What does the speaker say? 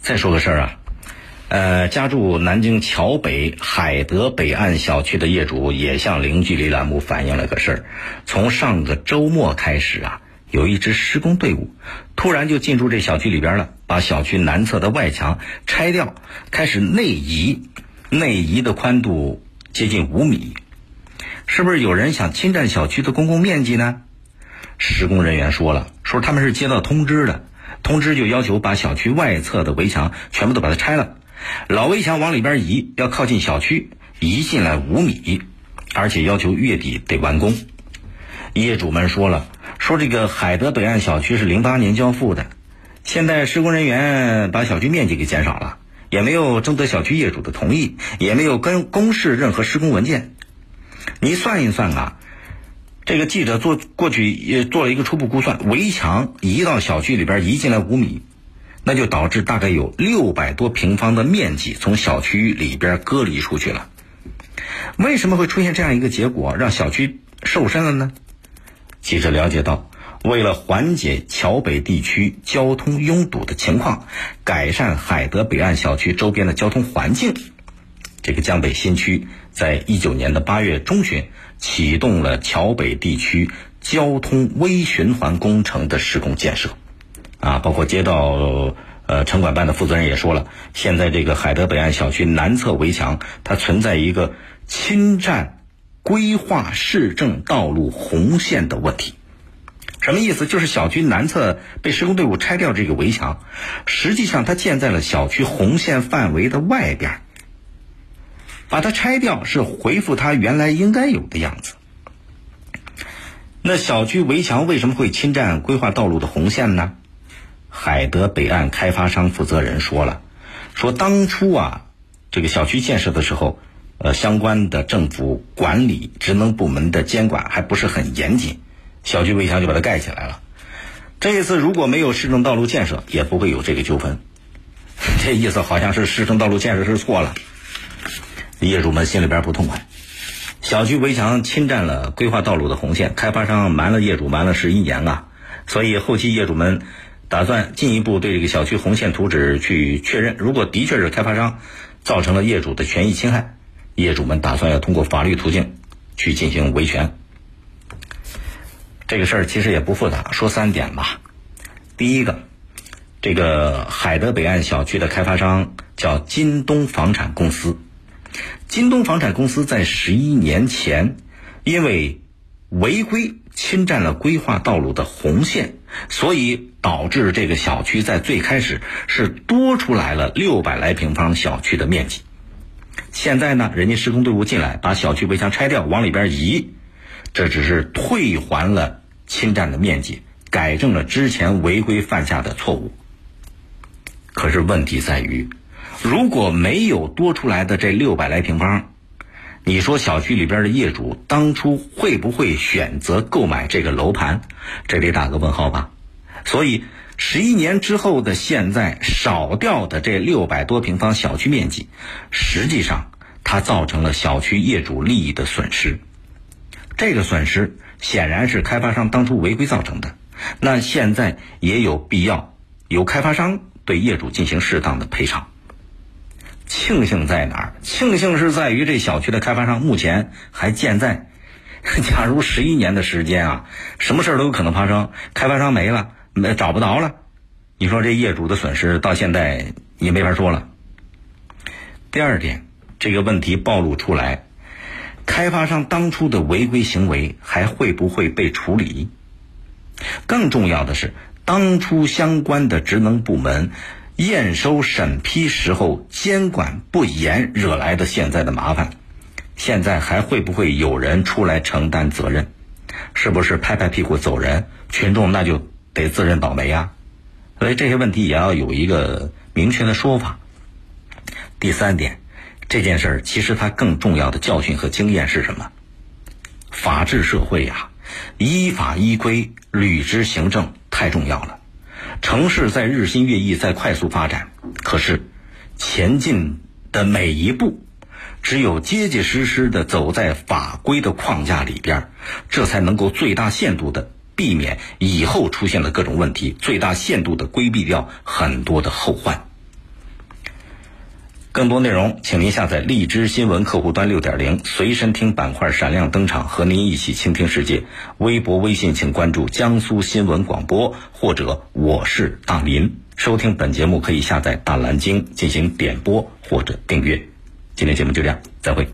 再说个事儿啊，呃，家住南京桥北海德北岸小区的业主也向零距离栏目反映了个事儿：从上个周末开始啊，有一支施工队伍突然就进入这小区里边了，把小区南侧的外墙拆掉，开始内移，内移的宽度接近五米，是不是有人想侵占小区的公共面积呢？施工人员说了，说他们是接到通知的。通知就要求把小区外侧的围墙全部都把它拆了，老围墙往里边移，要靠近小区，移进来五米，而且要求月底得完工。业主们说了，说这个海德北岸小区是零八年交付的，现在施工人员把小区面积给减少了，也没有征得小区业主的同意，也没有跟公示任何施工文件。你算一算啊。这个记者做过去也做了一个初步估算，围墙移到小区里边移进来五米，那就导致大概有六百多平方的面积从小区里边隔离出去了。为什么会出现这样一个结果，让小区瘦身了呢？记者了解到，为了缓解桥北地区交通拥堵的情况，改善海德北岸小区周边的交通环境。这个江北新区在一九年的八月中旬启动了桥北地区交通微循环工程的施工建设，啊，包括街道呃城管办的负责人也说了，现在这个海德北岸小区南侧围墙它存在一个侵占规划市政道路红线的问题，什么意思？就是小区南侧被施工队伍拆掉这个围墙，实际上它建在了小区红线范围的外边。把它拆掉是恢复它原来应该有的样子。那小区围墙为什么会侵占规划道路的红线呢？海德北岸开发商负责人说了，说当初啊，这个小区建设的时候，呃，相关的政府管理职能部门的监管还不是很严谨，小区围墙就把它盖起来了。这一次如果没有市政道路建设，也不会有这个纠纷。这意思好像是市政道路建设是错了。业主们心里边不痛快，小区围墙侵占了规划道路的红线，开发商瞒了业主瞒了十一年啊！所以后期业主们打算进一步对这个小区红线图纸去确认，如果的确是开发商造成了业主的权益侵害，业主们打算要通过法律途径去进行维权。这个事儿其实也不复杂，说三点吧。第一个，这个海德北岸小区的开发商叫金东房产公司。京东房产公司在十一年前，因为违规侵占了规划道路的红线，所以导致这个小区在最开始是多出来了六百来平方小区的面积。现在呢，人家施工队伍进来，把小区围墙拆掉，往里边移，这只是退还了侵占的面积，改正了之前违规犯下的错误。可是问题在于。如果没有多出来的这六百来平方，你说小区里边的业主当初会不会选择购买这个楼盘？这得打个问号吧。所以十一年之后的现在，少掉的这六百多平方小区面积，实际上它造成了小区业主利益的损失。这个损失显然是开发商当初违规造成的。那现在也有必要由开发商对业主进行适当的赔偿。庆幸在哪儿？庆幸是在于这小区的开发商目前还健在。假如十一年的时间啊，什么事儿都有可能发生，开发商没了，没找不着了，你说这业主的损失到现在也没法说了。第二点，这个问题暴露出来，开发商当初的违规行为还会不会被处理？更重要的是，当初相关的职能部门。验收审批时候监管不严惹来的现在的麻烦，现在还会不会有人出来承担责任？是不是拍拍屁股走人？群众那就得自认倒霉呀！所以这些问题也要有一个明确的说法。第三点，这件事儿其实它更重要的教训和经验是什么？法治社会呀，依法依规、履职行政太重要了。城市在日新月异，在快速发展，可是前进的每一步，只有结结实实的走在法规的框架里边，这才能够最大限度的避免以后出现的各种问题，最大限度的规避掉很多的后患。更多内容，请您下载荔枝新闻客户端六点零随身听板块闪亮登场，和您一起倾听世界。微博、微信请关注江苏新闻广播或者我是大林。收听本节目可以下载大蓝鲸进行点播或者订阅。今天节目就这样，再会。